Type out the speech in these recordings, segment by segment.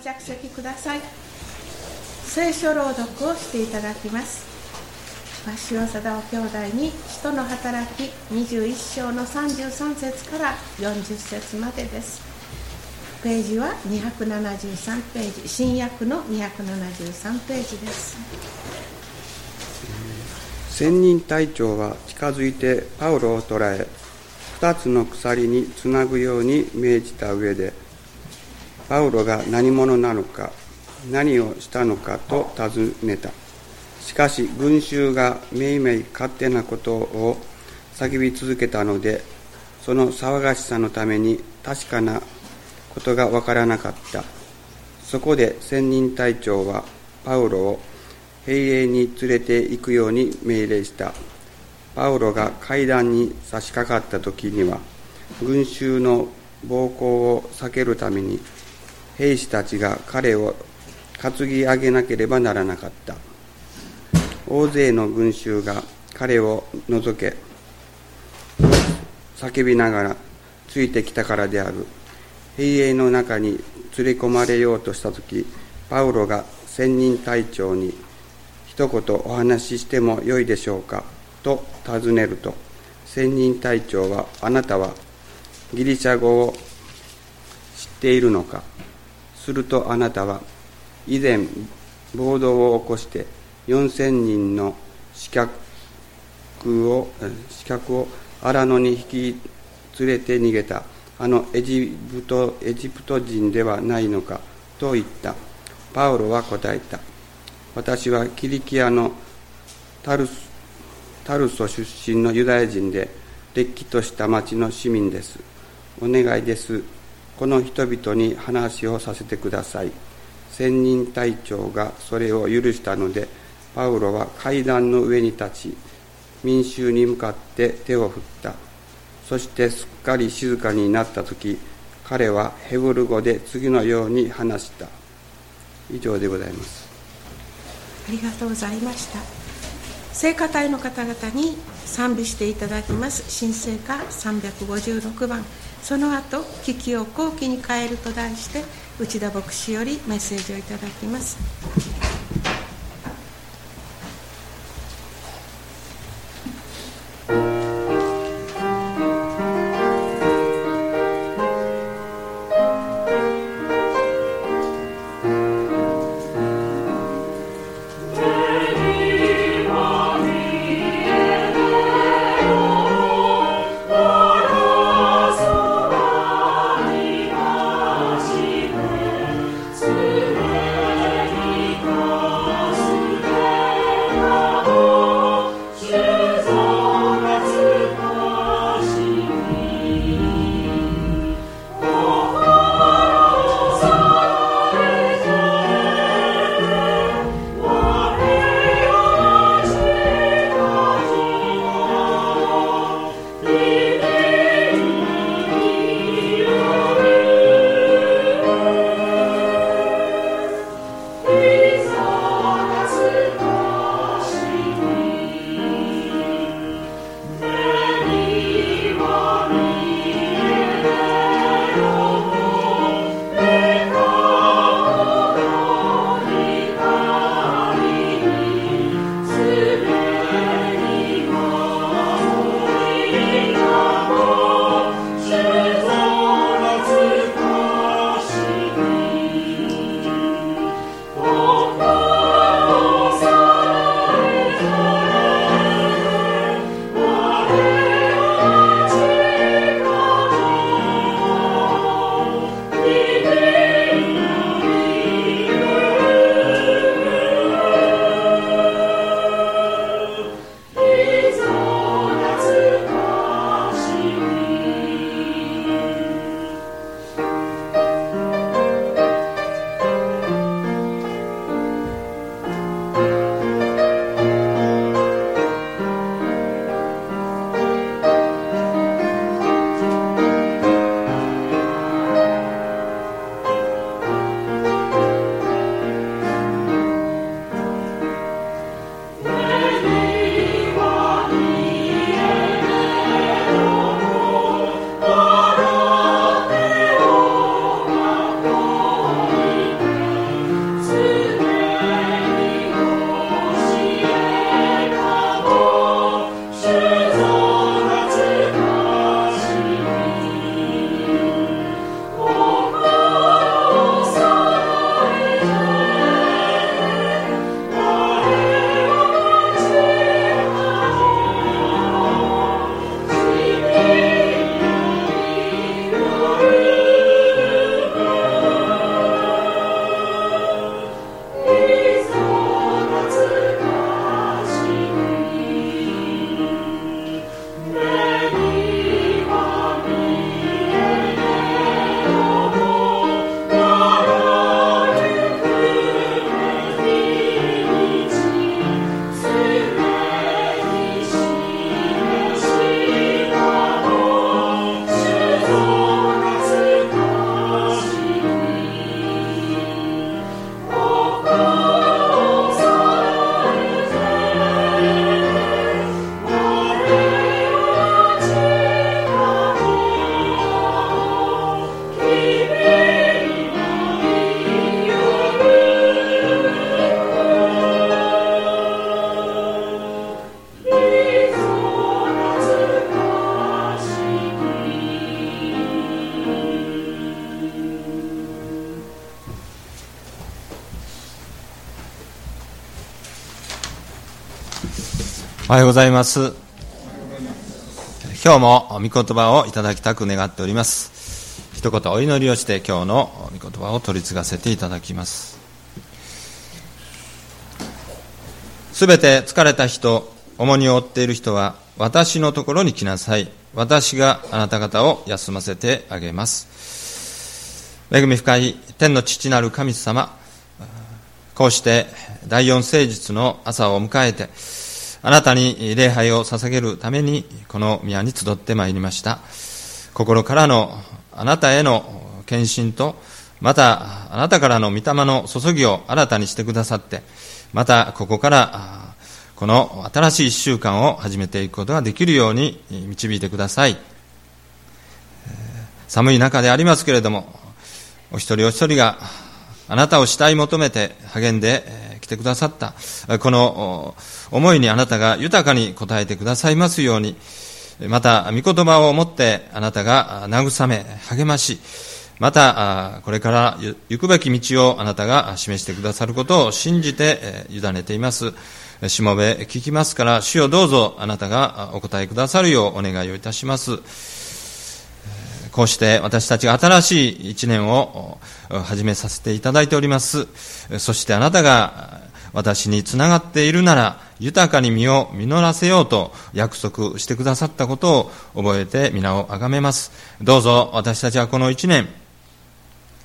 着席ください。聖書朗読をしていただきます。塩貞夫兄弟に使徒の働き21章の33節から40節までです。ページは273ページ新約の273ページです。千人隊長は近づいてパウロを捕らえ二つの鎖につなぐように命じた上でパウロが何者なのか何をしたのかと尋ねた。しかし群衆がめいめい勝手なことを叫び続けたのでその騒がしさのために確かなことがわからなかった。そこで千人隊長はパウロを兵営に連れて行くように命令した。パウロが階段に差し掛かった時には群衆の暴行を避けるために兵士たちが彼を担ぎ上げなければならなかった。大勢の群衆が彼を除け叫びながらついてきたからである。兵営の中に連れ込まれようとした時パウロが千人隊長に一言お話ししてもよいでしょうかと尋ねると千人隊長はあなたはギリシャ語を知っているのか？するとあなたは以前暴動を起こして4000人の刺客を刺客を荒野に引き連れて逃げた。あのエジプトエジプト人ではないのかと言った。パウロは答えた。私はキリキアのタルタルソ出身のユダヤ人でれっきとした町の市民です。お願いです。この人々に話をさせてください。千人隊長がそれを許したのでパウロは階段の上に立ち民衆に向かって手を振った。そしてすっかり静かになった時彼はヘブル語で次のように話した。以上でございます。ありがとうございました。聖歌隊の方々に賛美していただきます。新聖歌356番。その後危機を後期に変えると題して内田牧師よりメッセージをいただきます。おはようございます。今日も御言葉をいただきたく願っております。一言お祈りをして今日の御言葉を取り継がせていただきます。すべて疲れた人、重荷を負っている人は私のところに来なさい。私があなた方を休ませてあげます。恵み深い天の父なる神様、こうして第四聖日の朝を迎えて、あなたに礼拝を捧げるためにこの宮に集ってまいりました。心からのあなたへの献身とまたあなたからの御霊の注ぎを新たにしてくださってまたここからこの新しい一週間を始めていくことができるように導いてください。寒い中でありますけれどもお一人お一人があなたを慕い求めて励んでてくださったこの思いにあなたが豊かに応えてくださいますように、また、御言葉を持ってあなたが慰め、励まし、また、これから行くべき道をあなたが示してくださることを信じて委ねています。しもべ聞きますから、主をどうぞあなたがお答えくださるようお願いをいたします。こうして私たちが新しい一年を始めさせていただいております。そしてあなたが私につながっているなら、豊かに身を実らせようと約束してくださったことを覚えて皆をあがめます。どうぞ私たちはこの一年、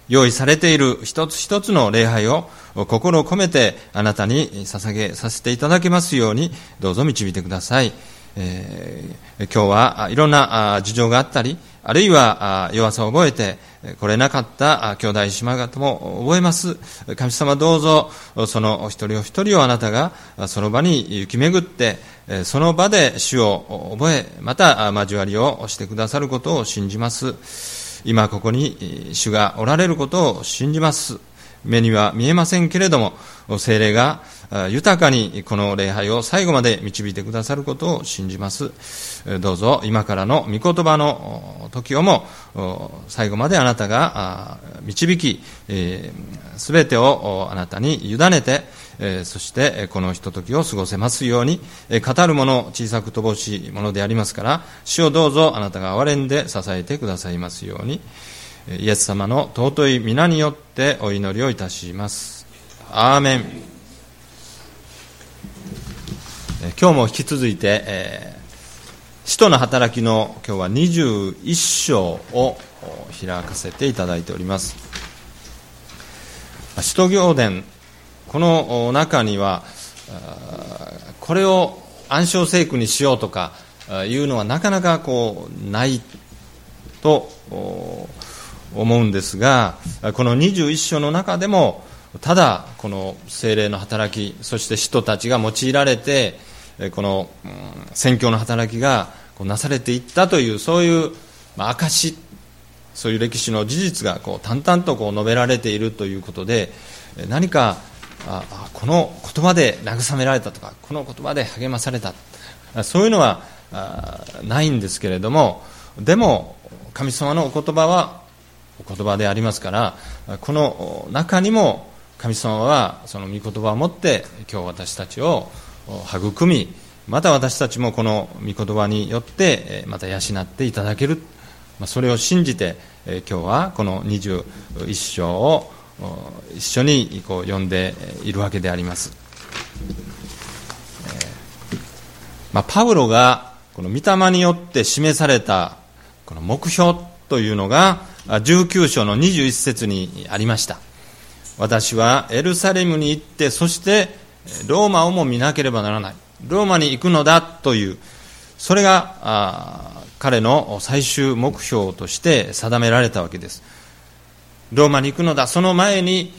用意されている一つ一つの礼拝を心を込めてあなたに捧げさせていただけますようにどうぞ導いてください。えー、今日はいろんな事情があったり、あるいは弱さを覚えて来れなかった兄弟姉妹方も覚えます。神様どうぞ、そのお一人お一人をあなたがその場に行き巡って、その場で主を覚え、また交わりをしてくださることを信じます。今ここに主がおられることを信じます。目には見えませんけれども、精霊が豊かにこの礼拝を最後まで導いてくださることを信じます。どうぞ今からの御言葉の時をも最後まであなたが導き、すべてをあなたに委ねて、そしてこのひとときを過ごせますように、語るもの小さく乏しいものでありますから、主をどうぞあなたが憐れんで支えてくださいますように、イエス様の尊い皆によってお祈りをいたします。アーメン。今日も引き続いて、えー、使徒の働きの今日は21章を開かせていただいております。使徒行伝、この中には、これを暗唱聖句にしようとかいうのはなかなかこうないと思うんですがこの21章の中でもただこの精霊の働きそして使徒たちが用いられてこの宣教の働きがなされていったというそういう証そういう歴史の事実がこう淡々とこう述べられているということで何かあこの言葉で慰められたとかこの言葉で励まされたそういうのはないんですけれどもでも神様のお言葉はお言葉でありますからこの中にも神様はその御言葉を持って今日私たちを育みまた私たちもこの御言葉によってまた養っていただける。それを信じて今日はこの21章を一緒にこう読んでいるわけであります、まあ、パウロがこの御霊によって示されたこの目標というのが19章の21節にありました。私はエルサレムに行ってそしてローマをも見なければならない。ローマに行くのだというそれが彼の最終目標として定められたわけです。ローマに行くのだ。その前に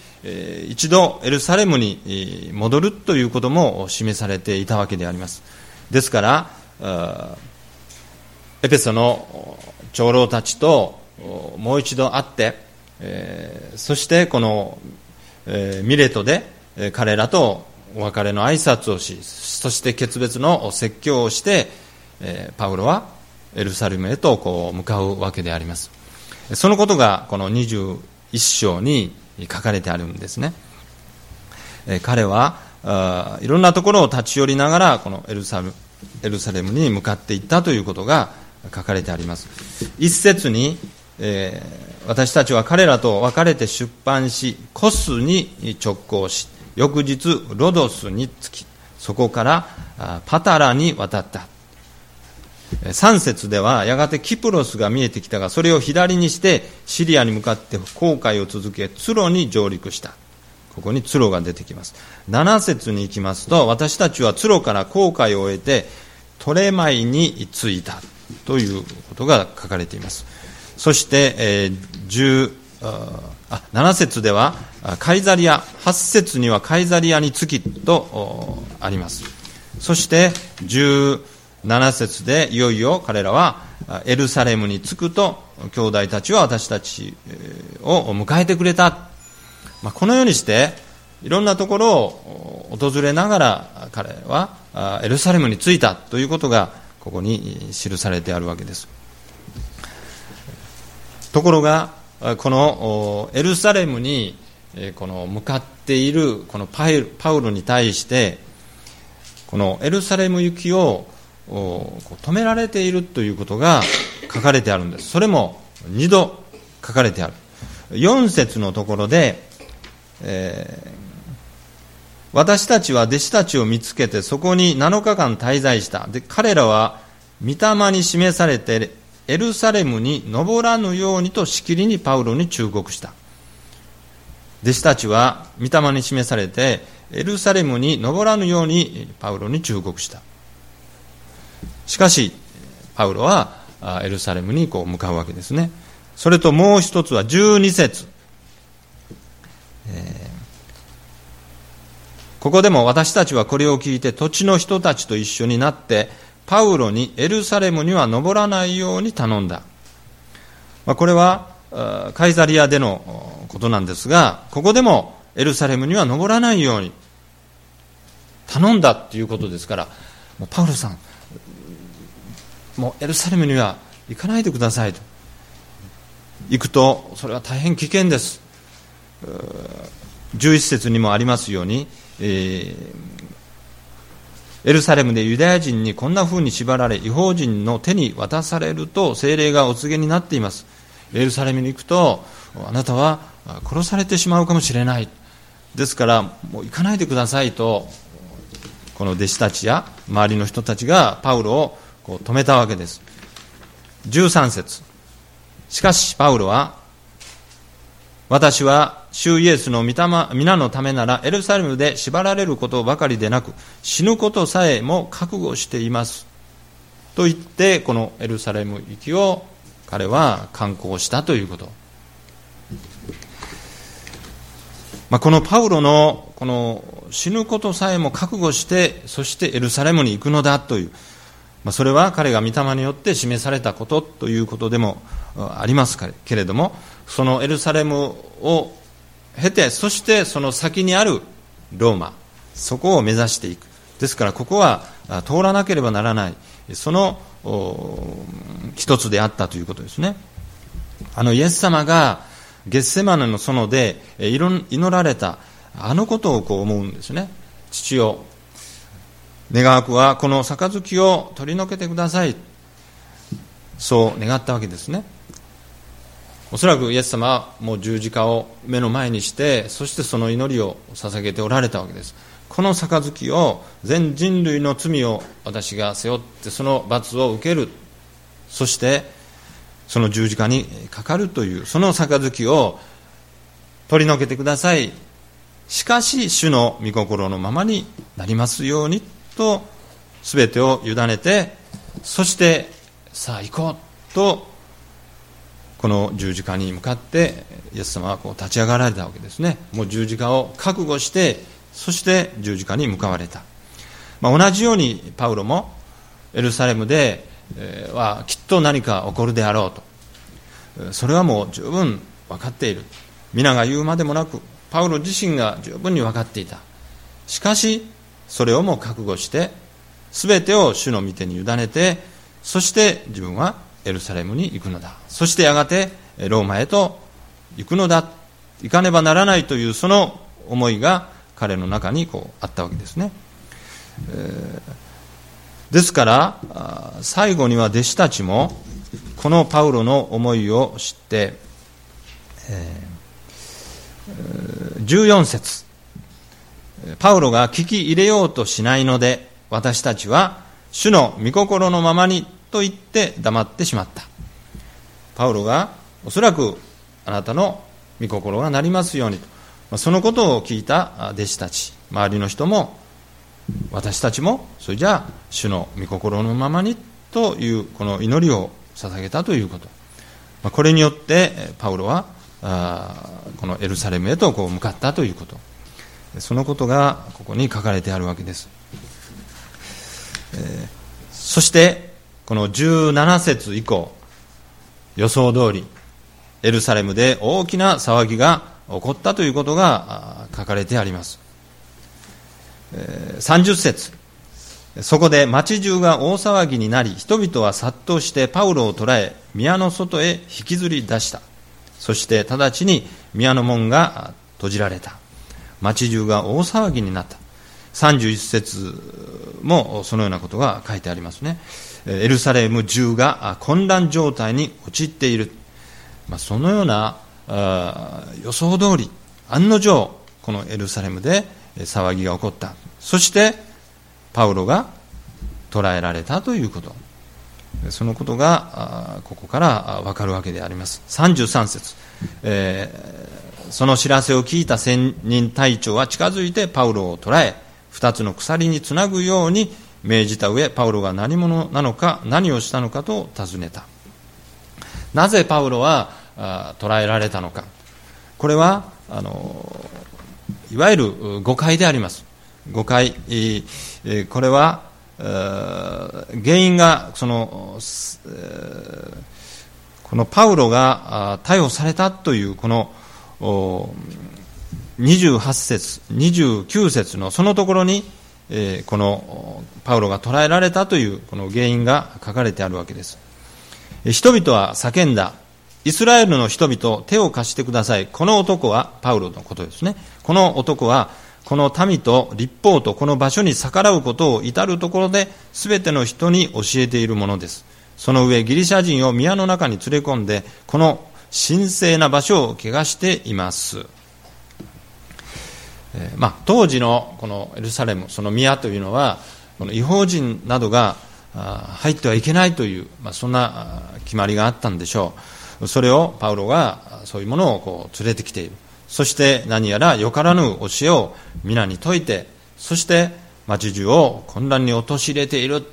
一度エルサレムに戻るということも示されていたわけであります。ですからエペソの長老たちともう一度会って、えー、そしてこの、えー、ミレトで、彼らとお別れの挨拶をしそして決別の説教をして、え、パウロはエルサレムへとこう向かうわけであります。そのことがこの21章に書かれてあるんですね、え、彼はいろんなところを立ち寄りながらこのエルサエルサレムに向かっていったということが書かれてあります。一節に、えー、私たちは彼らと別れて出版しコスに直行し翌日ロドスに着きそこからパタラに渡った。3節ではやがてキプロスが見えてきたがそれを左にしてシリアに向かって航海を続けツロに上陸した。ここにツロが出てきます。7節に行きますと私たちはツロから航海を終えてトレマイに着いた。ということが書かれています。そして、えー、10 7節ではカイザリア。8節にはカイザリアに着きとあります。そして17節でいよいよ彼らはエルサレムに着くと兄弟たちは私たちを迎えてくれた、まあ、このようにしていろんなところを訪れながら彼はエルサレムに着いた。ということがここに記されてあるわけです。ところがこのエルサレムにこの向かっているこのパウロに対してこのエルサレム行きを止められているということが書かれてあるんです。それも2度書かれてある。4節のところで、えー、私たちは弟子たちを見つけてそこに7日間滞在した。で彼らは御霊に示されてエルサレムに登らぬようにとしきりにパウロに忠告した。弟子たちは御霊に示されてエルサレムに登らぬようにパウロに忠告した。しかしパウロはエルサレムにこう向かうわけですね。それともう一つは12節、えー、ここでも私たちはこれを聞いて土地の人たちと一緒になってパウロにエルサレムには登らないように頼んだ。まあ、これはカイザリアでのことなんですが、ここでもエルサレムには登らないように頼んだっていうことですから、もうパウロさん、もうエルサレムには行かないでくださいと。行くと、それは大変危険です。11節にもありますように、えーエルサレムでユダヤ人にこんな風に縛られ違法人の手に渡されると精霊がお告げになっています。エルサレムに行くとあなたは殺されてしまうかもしれない。ですからもう行かないでくださいとこの弟子たちや周りの人たちがパウロをこう止めたわけです。13節。しかしパウロは私は主イエスの御皆のためならエルサレムで縛られることばかりでなく死ぬことさえも覚悟しています。と言ってこのエルサレム行きを彼は観光したということ、まあ、このパウロのこの死ぬことさえも覚悟してそしてエルサレムに行くのだという、まあ、それは彼が御霊によって示されたことということでもありますけれどもそのエルサレムを経てそしてその先にあるローマそこを目指していく。ですからここは通らなければならないその一つであったということですね。あのイエス様がゲッセマネの園で祈られたあのことをこう思うんですね。父を願わくはこの杯を取り除けてください。そう願ったわけですね。おそらくイエス様はもう十字架を目の前にしてそしてその祈りを捧げておられたわけです。この杯を全人類の罪を私が背負ってその罰を受ける。そしてその十字架にかかるというその杯を取り除けてください。しかし主の御心のままになりますように。と全てを委ねてそしてさあ行こうとこの十字架に向かってイエス様はこう立ち上がられたわけですね。もう十字架を覚悟してそして十字架に向かわれた、まあ、同じようにパウロもエルサレムではきっと何か起こるであろうと。それはもう十分分かっている。皆が言うまでもなくパウロ自身が十分に分かっていた。しかしそれをも覚悟して全てを主の御手に委ねてそして自分はエルサレムに行くのだ。そしてやがてローマへと行くのだ。行かねばならないというその思いが彼の中にこうあったわけですね、えー、ですから最後には弟子たちもこのパウロの思いを知って、えー、14節。パウロが聞き入れようとしないので私たちは主の御心のままにと言って黙ってしまった。パウロがおそらくあなたの御心がなりますようにと。そのことを聞いた弟子たち。周りの人も私たちもそれじゃあ主の御心のままにというこの祈りを捧げたということ。これによってパウロはこのエルサレムへとこう向かったということ。そのことがここに書かれてあるわけです、えそしてこの17節以降予想通りエルサレムで大きな騒ぎが起こったということが書かれてあります。30節そこで町中が大騒ぎになり人々は殺到してパウロを捕らえ宮の外へ引きずり出した。そして直ちに宮の門が閉じられた。町中が大騒ぎになった。31節もそのようなことが書いてありますね。エルサレム中が混乱状態に陥っている、まあ、そのような予想通り案の定このエルサレムで騒ぎが起こった。そしてパウロが捕らえられたということ。そのことがここから分かるわけであります。33節、えー、その知らせを聞いた仙人隊長は近づいてパウロを捕らえ二つの鎖につなぐように命じた上パウロが何者なのか何をしたのかと尋ねた。なぜパウロは捕らえられたのか。これはあのいわゆる誤解であります。誤解これは原因がそのこのパウロが逮捕されたというこの28節29節のそのところにこのパウロが捕らえられたというこの原因が書かれてあるわけです。人々は叫んだ。イスラエルの人々手を貸してください。この男はパウロのことですね。この男はこの民と立法とこの場所に逆らうことを至るところで全ての人に教えているものです。その上ギリシャ人を宮の中に連れ込んでこの神聖な場所を汚しています、えー、まあ、当時のこのエルサレムその宮というのはこの違法人などが入ってはいけないという、まあ、そんな決まりがあったんでしょう。それをパウロがそういうものをこう連れてきている。そして何やらよからぬ教えを皆に説いてそして町中を混乱に陥れている、ま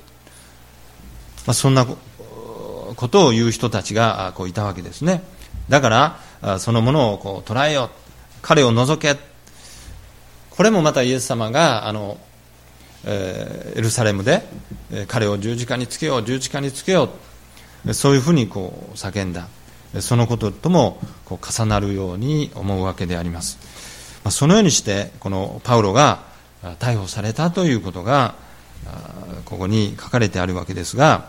あ、そんなことを言う人たちがこういたわけですね。だからそのものをこう捉えよ彼を除け。これもまたイエス様があの、えー、エルサレムで彼を十字架につけよう十字架につけよう。そういうふうにこう叫んだ。そのことともこう重なるように思うわけであります、まあ、そのようにしてこのパウロが逮捕されたということがここに書かれてあるわけですが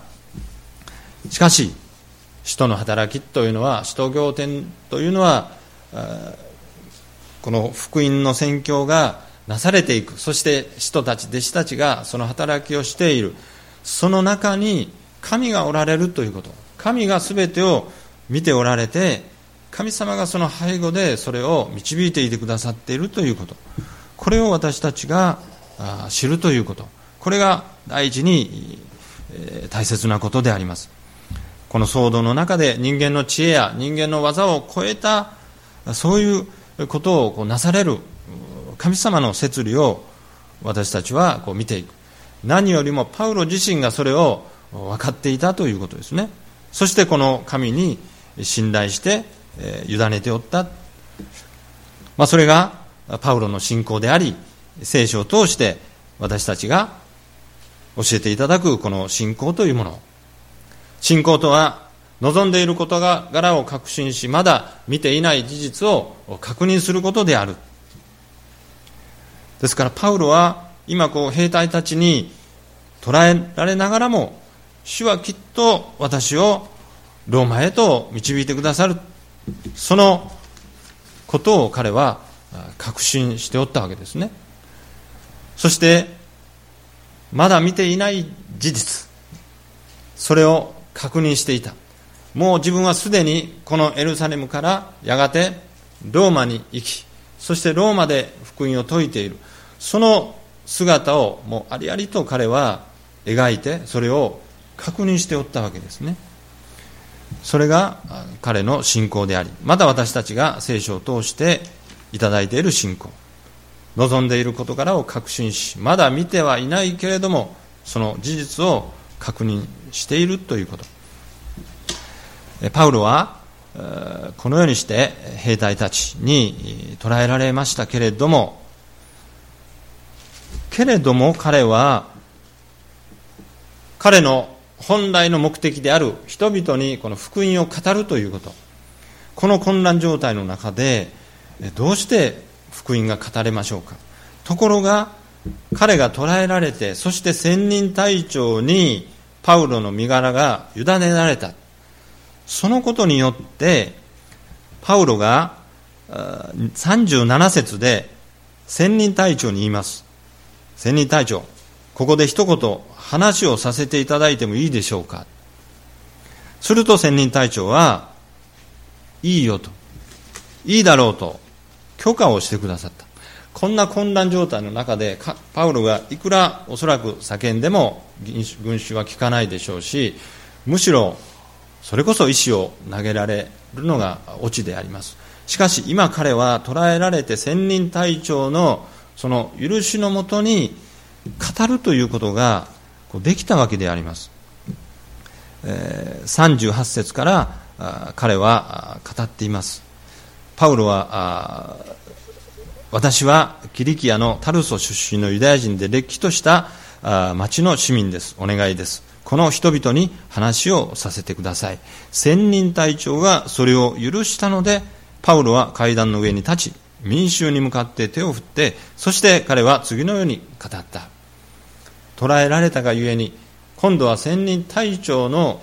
しかし使徒の働きというのは使徒行典というのはこの福音の宣教がなされていく。そして使徒たち弟子たちがその働きをしている。その中に神がおられるということ。神が全てを見ておられて神様がその背後でそれを導いていてくださっているということ。これを私たちが知るということ。これが第一に大切なことであります。この騒動の中で人間の知恵や人間の技を超えたそういうことをこうなされる神様の摂理を私たちはこう見ていく。何よりもパウロ自身がそれを分かっていたということですね。そしてこの神に信頼して、え、委ねておった、まあ、それがパウロの信仰であり聖書を通して私たちが教えていただくこの信仰というもの。信仰とは望んでいる事柄を確信しまだ見ていない事実を確認することである。ですからパウロは今こう兵隊たちに捉えられながらも主はきっと私をローマへと導いてくださる。そのことを彼は確信しておったわけですね。そしてまだ見ていない事実。それを確認していた。もう自分はすでにこのエルサレムからやがてローマに行きそしてローマで福音を説いている。その姿をもうありありと彼は描いてそれを確認しておったわけですね。それが彼の信仰でありまた私たちが聖書を通していただいている信仰。望んでいる事柄を確信しまだ見てはいないけれどもその事実を確認しているということ。パウロはこのようにして兵隊たちに捕らえられましたけれどもけれども彼は彼の本来の目的である人々にこの福音を語るということ。この混乱状態の中でどうして福音が語れましょうか。ところが彼が捕らえられてそして千人隊長にパウロの身柄が委ねられた。そのことによってパウロが37節で千人隊長に言います。千人隊長ここで一言話をさせていただいてもいいでしょうか。すると千人隊長はいいよと。いいだろうと。許可をしてくださった。こんな混乱状態の中でパウロがいくらおそらく叫んでも群衆は聞かないでしょうしむしろそれこそ石を投げられるのがオチであります。しかし今彼は捕らえられて千人隊長のその許しのもとに語るということができたわけであります、38節から彼は語っています。パウロは私はキリキアのタルソ出身のユダヤ人でれっきとした町の市民です。お願いです。この人々に話をさせてください。千人隊長がそれを許したのでパウロは階段の上に立ち民衆に向かって手を振ってそして彼は次のように語った。捕らえられたがゆえに今度は千人隊長の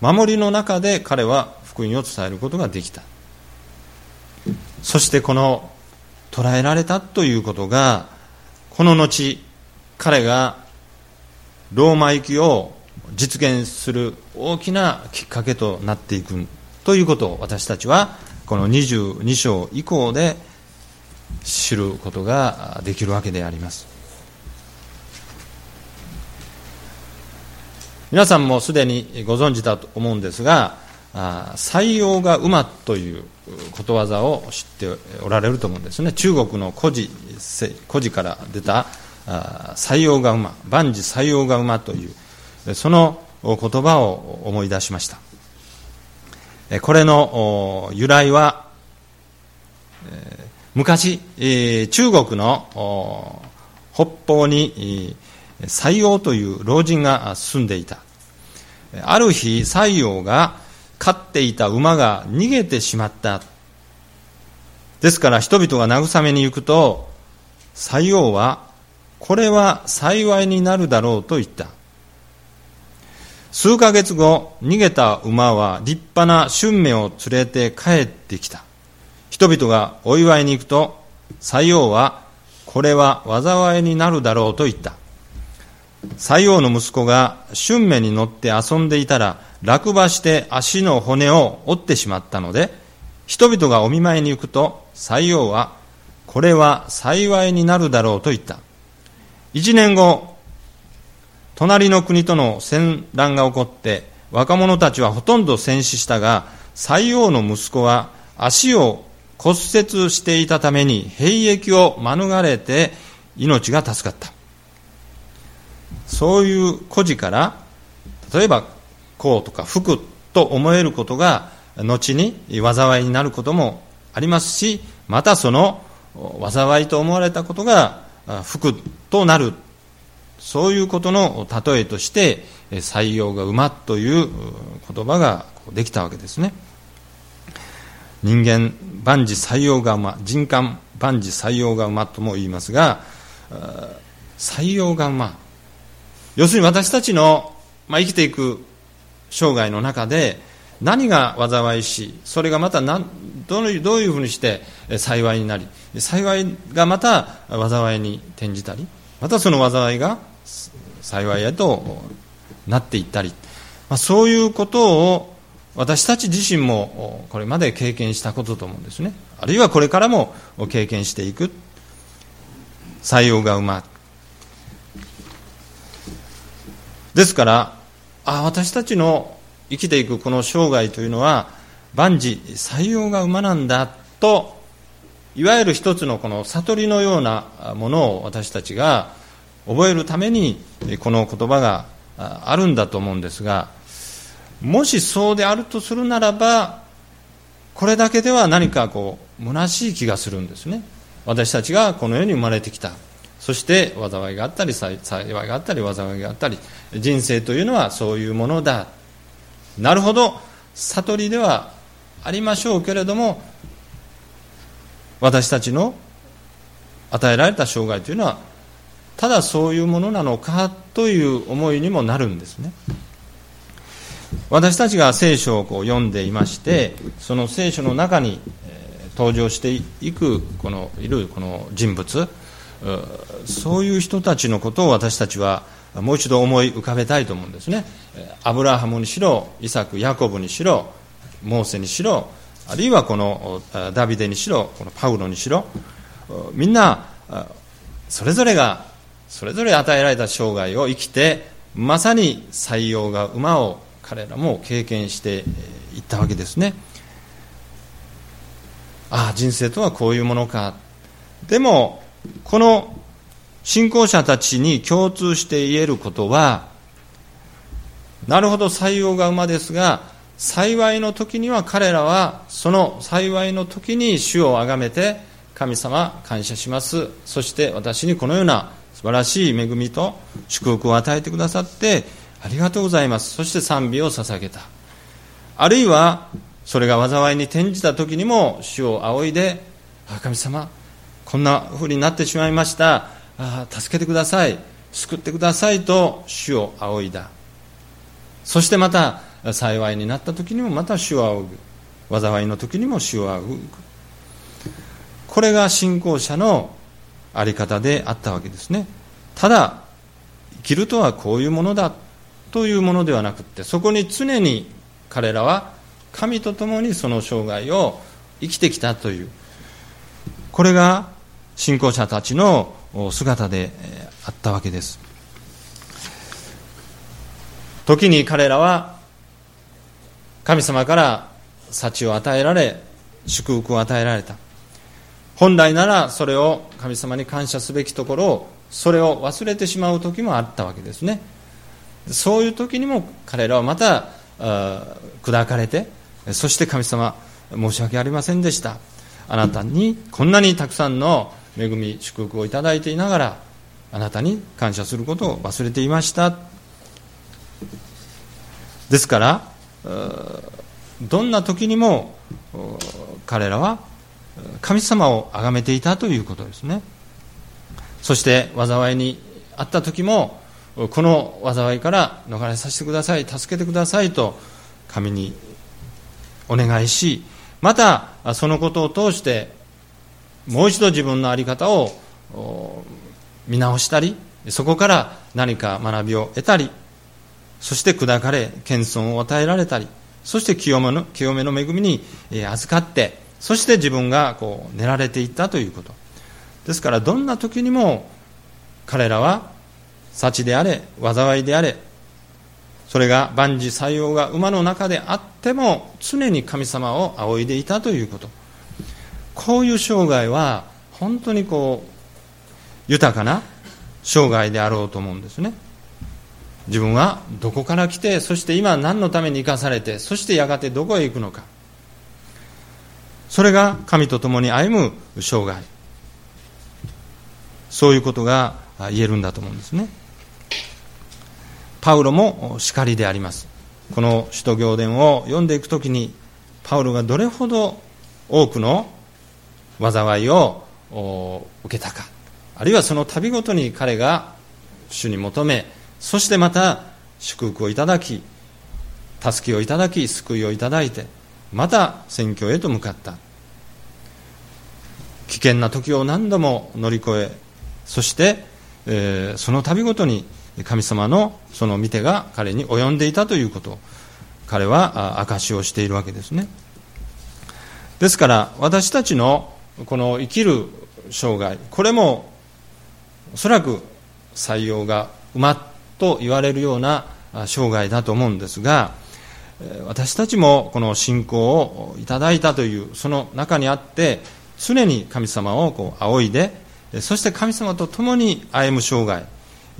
守りの中で彼は福音を伝えることができた。そしてこの捕らえられたということがこの後彼がローマ行きを実現する大きなきっかけとなっていくということを私たちはこの22章以降で知ることができるわけであります。皆さんもすでにご存知だと思うんですが採用が馬ということわざを知っておられると思うんですね。中国の古事古事から出た採用が馬。万事採用が馬というその言葉を思い出しました。これの由来は昔中国の北方に採用という老人が住んでいた。ある日採用が飼っていた馬が逃げてしまった。ですから人々が慰めに行くと採用はこれは幸いになるだろうと言った。数ヶ月後逃げた馬は立派な春芽を連れて帰ってきた。人々がお祝いに行くと採用はこれは災いになるだろうと言った採用の息子が春芽に乗って遊んでいたら落馬して足の骨を折ってしまったので人々がお見舞いに行くと採用はこれは幸いになるだろうと言った一年後、隣の国との戦乱が起こって、若者たちはほとんど戦死したが、西王の息子は足を骨折していたために兵役を免れて命が助かった。そういう孤児から、例えば、こうとか服と思えることが、後に災いになることもありますし、またその災いと思われたことが服となる。そういうことの例えとして採用が馬という言葉ができたわけですね。人間万事採用が馬人間万事採用が馬とも言いますが採用が馬。要するに私たちの、まあ、生きていく生涯の中で何が災いしそれがまたどういうふうにして幸いになり幸いがまた災いに転じたりまたその災いが幸いへとなっていったり、まあ、そういうことを私たち自身もこれまで経験したことと思うんですね。あるいはこれからも経験していく。採用が馬ですからあ私たちの生きていくこの生涯というのは万事採用が馬なんだといわゆる一つのこの悟りのようなものを私たちが覚えるためにこの言葉があるんだと思うんですがもしそうであるとするならばこれだけでは何かこう虚しい気がするんですね。私たちがこの世に生まれてきた。そして災いがあったり幸いがあったり災いがあったり人生というのはそういうものだ。なるほど。悟りではありましょうけれども私たちの与えられた生涯というのはただそういうものなのかという思いにもなるんですね。私たちが聖書をこう読んでいましてその聖書の中に、登場していくこのいるこの人物そういう人たちのことを私たちはもう一度思い浮かべたいと思うんですね。アブラハムにしろイサクヤコブにしろモーセにしろあるいはこのダビデにしろこのパウロにしろみんなそれぞれがそれぞれ与えられた生涯を生きてまさに採用が馬を彼らも経験していったわけですね。ああ人生とはこういうものか。でもこの信仰者たちに共通して言えることはなるほど採用が馬ですが幸いの時には彼らはその幸いの時に主をあがめて神様感謝します。そして私にこのような素晴らしい恵みと祝福を与えてくださってありがとうございます。そして賛美を捧げた。あるいはそれが災いに転じた時にも主を仰いで神様こんなふうになってしまいました。あ助けてください。救ってくださいと主を仰いだ。そしてまた幸いになった時にもまた主を仰ぐ。災いの時にも主を仰ぐ。これが信仰者の在り方であったわけですね。ただ生きるとはこういうものだというものではなくてそこに常に彼らは神と共にその生涯を生きてきたという。これが信仰者たちの姿であったわけです。時に彼らは神様から幸を与えられ祝福を与えられた。本来ならそれを神様に感謝すべきところをそれを忘れてしまう時もあったわけですね。そういう時にも彼らはまた砕かれてそして神様申し訳ありませんでした。あなたにこんなにたくさんの恵み祝福をいただいていながらあなたに感謝することを忘れていました。ですからどんな時にも彼らは神様を崇めていたということですね。そして災いにあった時もこの災いから逃れさせてください助けてくださいと神にお願いしまたそのことを通してもう一度自分の在り方を見直したりそこから何か学びを得たりそして砕かれ謙遜を与えられたりそして清めの清めの恵みに預かってそして自分がこう練られていったということ。ですからどんな時にも彼らは幸であれ災いであれそれが万事採用が馬の中であっても常に神様を仰いでいたということ。こういう生涯は本当にこう豊かな生涯であろうと思うんですね。自分はどこから来てそして今何のために生かされてそしてやがてどこへ行くのか。それが神と共に歩む生涯。そういうことが言えるんだと思うんですね。パウロも叱りであります。この使徒行伝を読んでいくときにパウロがどれほど多くの災いを受けたか。あるいはその度ごとに彼が主に求めそしてまた祝福をいただき助けをいただき救いをいただいてまた選挙へと向かった。危険な時を何度も乗り越えそして、えー、その度ごとに神様のその見てが彼に及んでいたということ。を彼は証しをしているわけですね。ですから私たちのこの生きる生涯これもおそらく採用がうまっと言われるような生涯だと思うんですが私たちもこの信仰をいただいたというその中にあって常に神様をこう仰いでそして神様と共に歩む生涯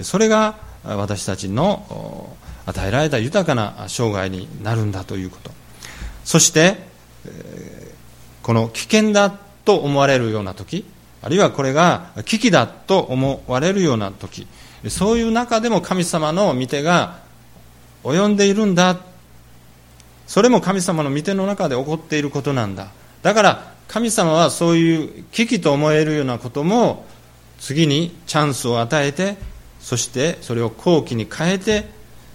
それが私たちの与えられた豊かな生涯になるんだということ。そしてこの危険だと思われるような時あるいはこれが危機だと思われるような時そういう中でも神様の御手が及んでいるんだ。それも神様の御手の中で起こっていることなんだ。だから神様はそういう危機と思えるようなことも次にチャンスを与えてそしてそれを好機に変えて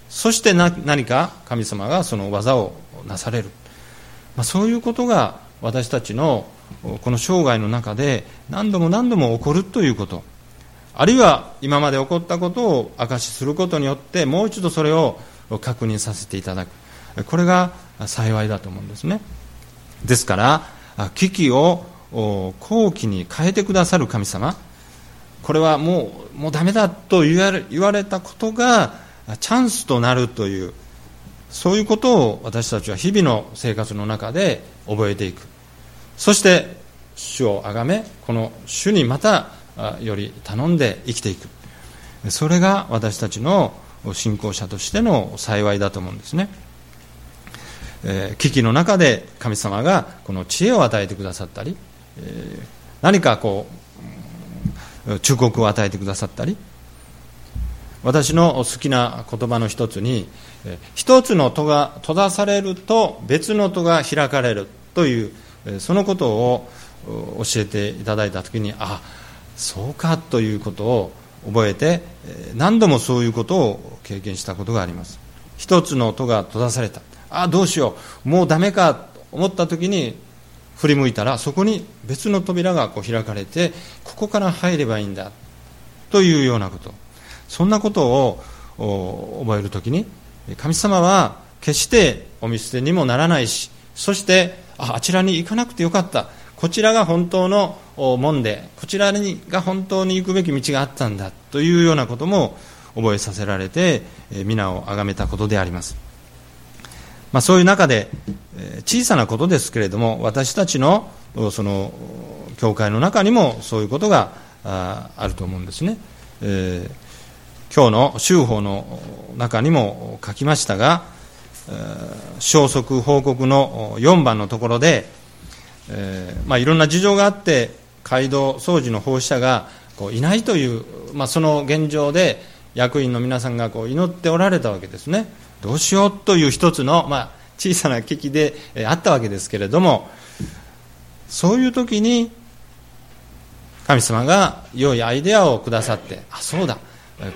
そして何か神様がその技をなされる、まあ、そういうことが私たちのこの生涯の中で何度も何度も起こるということ。あるいは今まで起こったことを証しすることによってもう一度それを確認させていただく。これが幸いだと思うんですね。ですから危機を好機に変えてくださる神様。これはもうもうダメだと言われ言われたことがチャンスとなるというそういうことを私たちは日々の生活の中で覚えていく。そして主をあがめこの主にまたより頼んで生きていく。それが私たちの信仰者としての幸いだと思うんですね、えー、危機の中で神様がこの知恵を与えてくださったり、えー、何かこう忠告を与えてくださったり。私の好きな言葉の一つに一つの戸が閉ざされると別の戸が開かれるというそのことを教えていただいた時にあそうかということを覚えて何度もそういうことを経験したことがあります。一つの音が閉ざされた。あどうしよう。もうダメかと思った時に振り向いたらそこに別の扉がこう開かれてここから入ればいいんだというようなこと。そんなことを覚える時に神様は決してお見捨てにもならないしそしてああちらに行かなくてよかった。こちらが本当の門でこちらにが本当に行くべき道があったんだというようなことも覚えさせられて皆を崇めたことであります、まあ、そういう中で小さなことですけれども私たちのその教会の中にもそういうことがあると思うんですね、えー、今日の修法の中にも書きましたが消息報告の4番のところでえー、まあ、いろんな事情があって街道掃除の奉仕者がこういないという、まあ、その現状で役員の皆さんがこう祈っておられたわけですね。どうしようという一つの、まあ、小さな危機であったわけですけれどもそういう時に神様が良いアイデアをくださってあそうだ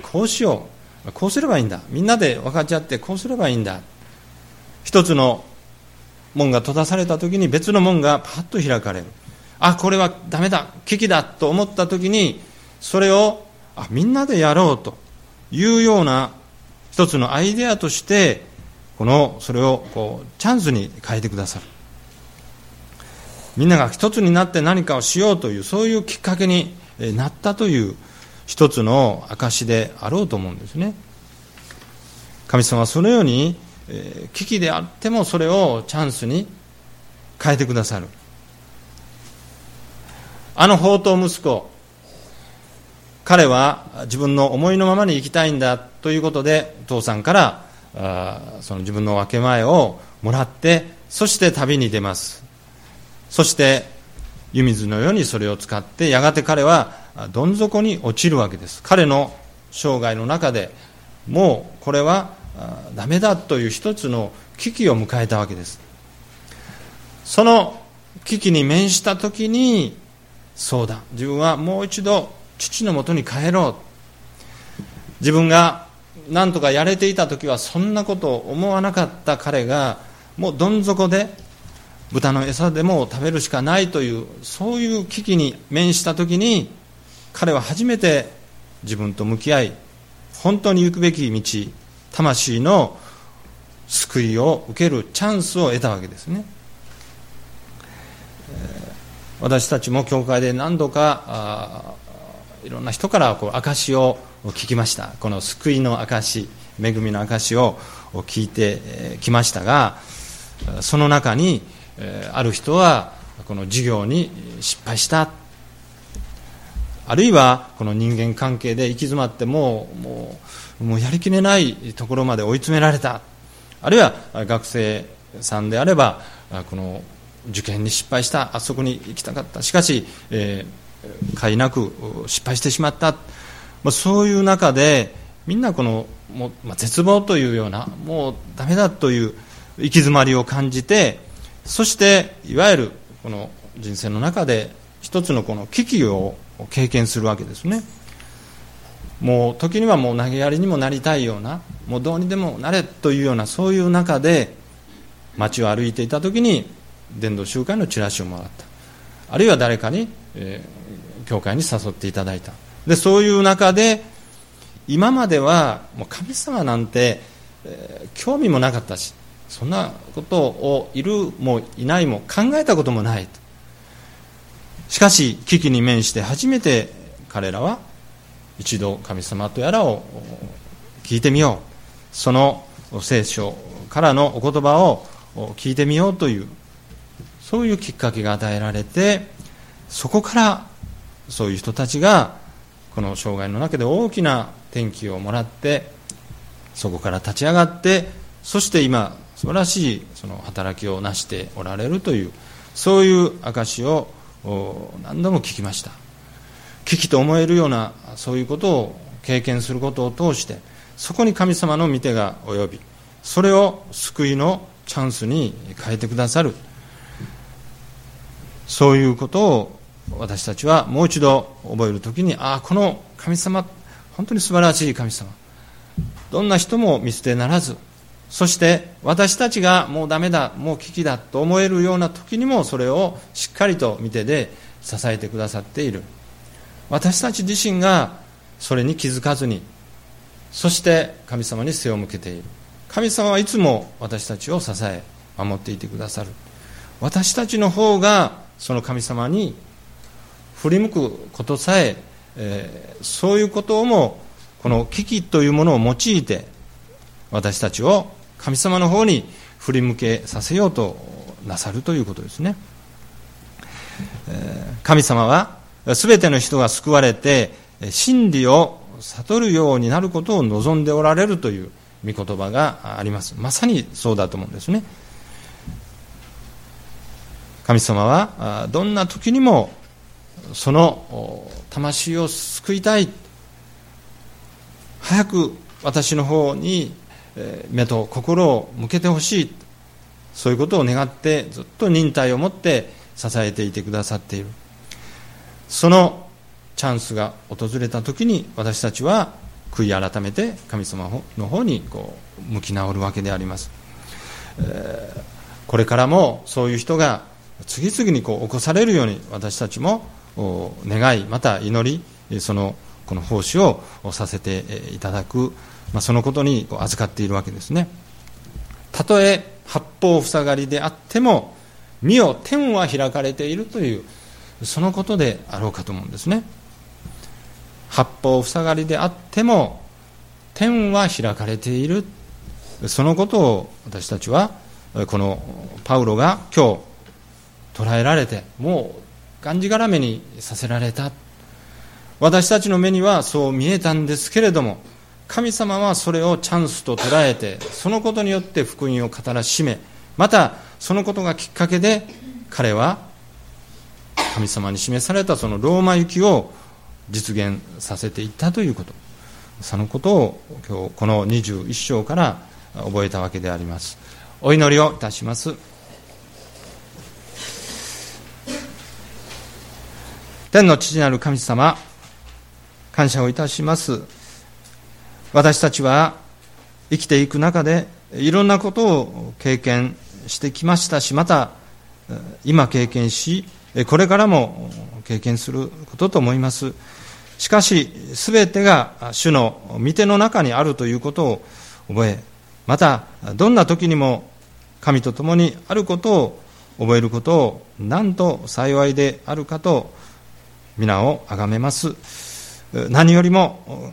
こうしようこうすればいいんだみんなで分かち合ってこうすればいいんだ一つの門が閉ざされた時に別の門がパッと開かれる。あこれはダメだ危機だと思った時にそれをあみんなでやろうというような一つのアイデアとしてこのそれをこうチャンスに変えてくださる。みんなが一つになって何かをしようというそういうきっかけになったという一つの証であろうと思うんですね。神様はそのように危機であってもそれをチャンスに変えてくださる。あの宝刀息子彼は自分の思いのままに生きたいんだということで父さんからあその自分の分け前をもらってそして旅に出ます。そして湯水のようにそれを使ってやがて彼はどん底に落ちるわけです。彼の生涯の中でもうこれはダメだという一つの危機を迎えたわけです。その危機に面した時にそうだ。自分はもう一度父のもとに帰ろう。自分が何とかやれていた時はそんなことを思わなかった彼がもうどん底で豚の餌でも食べるしかないというそういう危機に面した時に彼は初めて自分と向き合い本当に行くべき道魂の救いを受けるチャンスを得たわけですね。私たちも教会で何度かいろんな人からこう証を聞きました。この救いの証恵みの証を聞いてきましたがその中にある人はこの授業に失敗した。あるいはこの人間関係で行き詰まってもうもうもうやりきれないところまで追い詰められた。あるいは学生さんであればこの受験に失敗した。あそこに行きたかった。しかし、えー、なく失敗してしまった、まあ、そういう中でみんなこのもう、まあ、絶望というようなもうダメだという行き詰まりを感じてそしていわゆるこの人生の中で一つのこの危機を経験するわけですね。もう時にはもう投げやりにもなりたいようなもうどうにでもなれというようなそういう中で街を歩いていた時に伝道集会のチラシをもらった。あるいは誰かに、えー、教会に誘っていただいた。でそういう中で今まではもう神様なんて、えー、興味もなかったしそんなことをいるもいないも考えたこともないしかし危機に面して初めて彼らは一度神様とやらを聞いてみようその聖書からのお言葉を聞いてみようというそういうきっかけが与えられてそこからそういう人たちがこの障害の中で大きな転機をもらってそこから立ち上がってそして今素晴らしいその働きを成しておられるというそういう証しを何度も聞きました。危機と思えるようなそういうことを経験することを通してそこに神様の御手が及びそれを救いのチャンスに変えてくださる。そういうことを私たちはもう一度覚えるときにああこの神様本当に素晴らしい神様。どんな人も見捨てならずそして私たちがもうダメだもう危機だと思えるような時にもそれをしっかりと見てで支えてくださっている。私たち自身がそれに気づかずにそして神様に背を向けている。神様はいつも私たちを支え守っていてくださる。私たちの方がその神様に振り向くことさええー、そういうことをもこの危機というものを用いて私たちを神様の方に振り向けさせようとなさるということですね、えー、神様は全ての人が救われて真理を悟るようになることを望んでおられるという御言葉があります。まさにそうだと思うんですね。神様はどんな時にもその魂を救いたい。早く私の方に目と心を向けてほしい。そういうことを願ってずっと忍耐を持って支えていてくださっている。そのチャンスが訪れた時に私たちは悔い改めて神様の方にこう向き直るわけであります。え、これからもそういう人が次々にこう起こされるように私たちも願いまた祈りそのこの奉仕をさせていただく、まあ、そのことに預かっているわけですね。たとえ八方塞がりであっても身を天は開かれているというそのことであろうかと思うんですね。八方塞がりであっても天は開かれている。そのことを私たちはこのパウロが今日捉えられてもうがんじがらめにさせられた。私たちの目にはそう見えたんですけれども神様はそれをチャンスと捉えてそのことによって福音を語らしめまたそのことがきっかけで彼は神様に示されたそのローマ行きを実現させていったということ。そのことを今日この21章から覚えたわけであります。お祈りをいたします。天の父なる神様、感謝をいたします。私たちは生きていく中でいろんなことを経験してきましたし、また今経験し、これからも経験することと思います。しかし、すべてが主の御手の中にあるということを覚え、また、どんな時にも神と共にあることを覚えることをなんと幸いであるかと皆をあがめます何よりも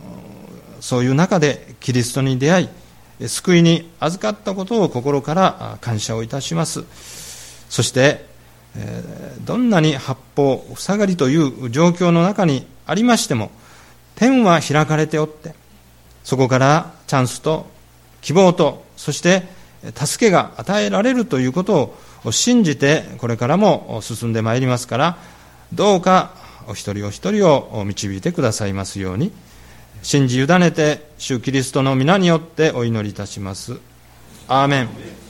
そういう中でキリストに出会い救いに預かったことを心から感謝をいたしますそしてどんなに八方塞がりという状況の中にありましても天は開かれておってそこからチャンスと希望とそして助けが与えられるということを信じてこれからも進んでまいりますからどうかお一人お一人を導いてくださいますように。信じ委ねて主キリストの皆によってお祈りいたします。アーメン。